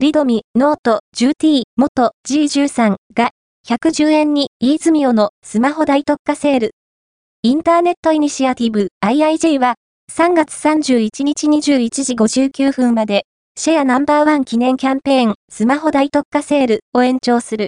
Redmi、Note、10T、moto G13 が110円に IIJmio のスマホ大特価セール。インターネットイニシアティブ IIJ は3月31日21時59分までシェアナンバーワン記念キャンペーンスマホ大特価セールを延長する。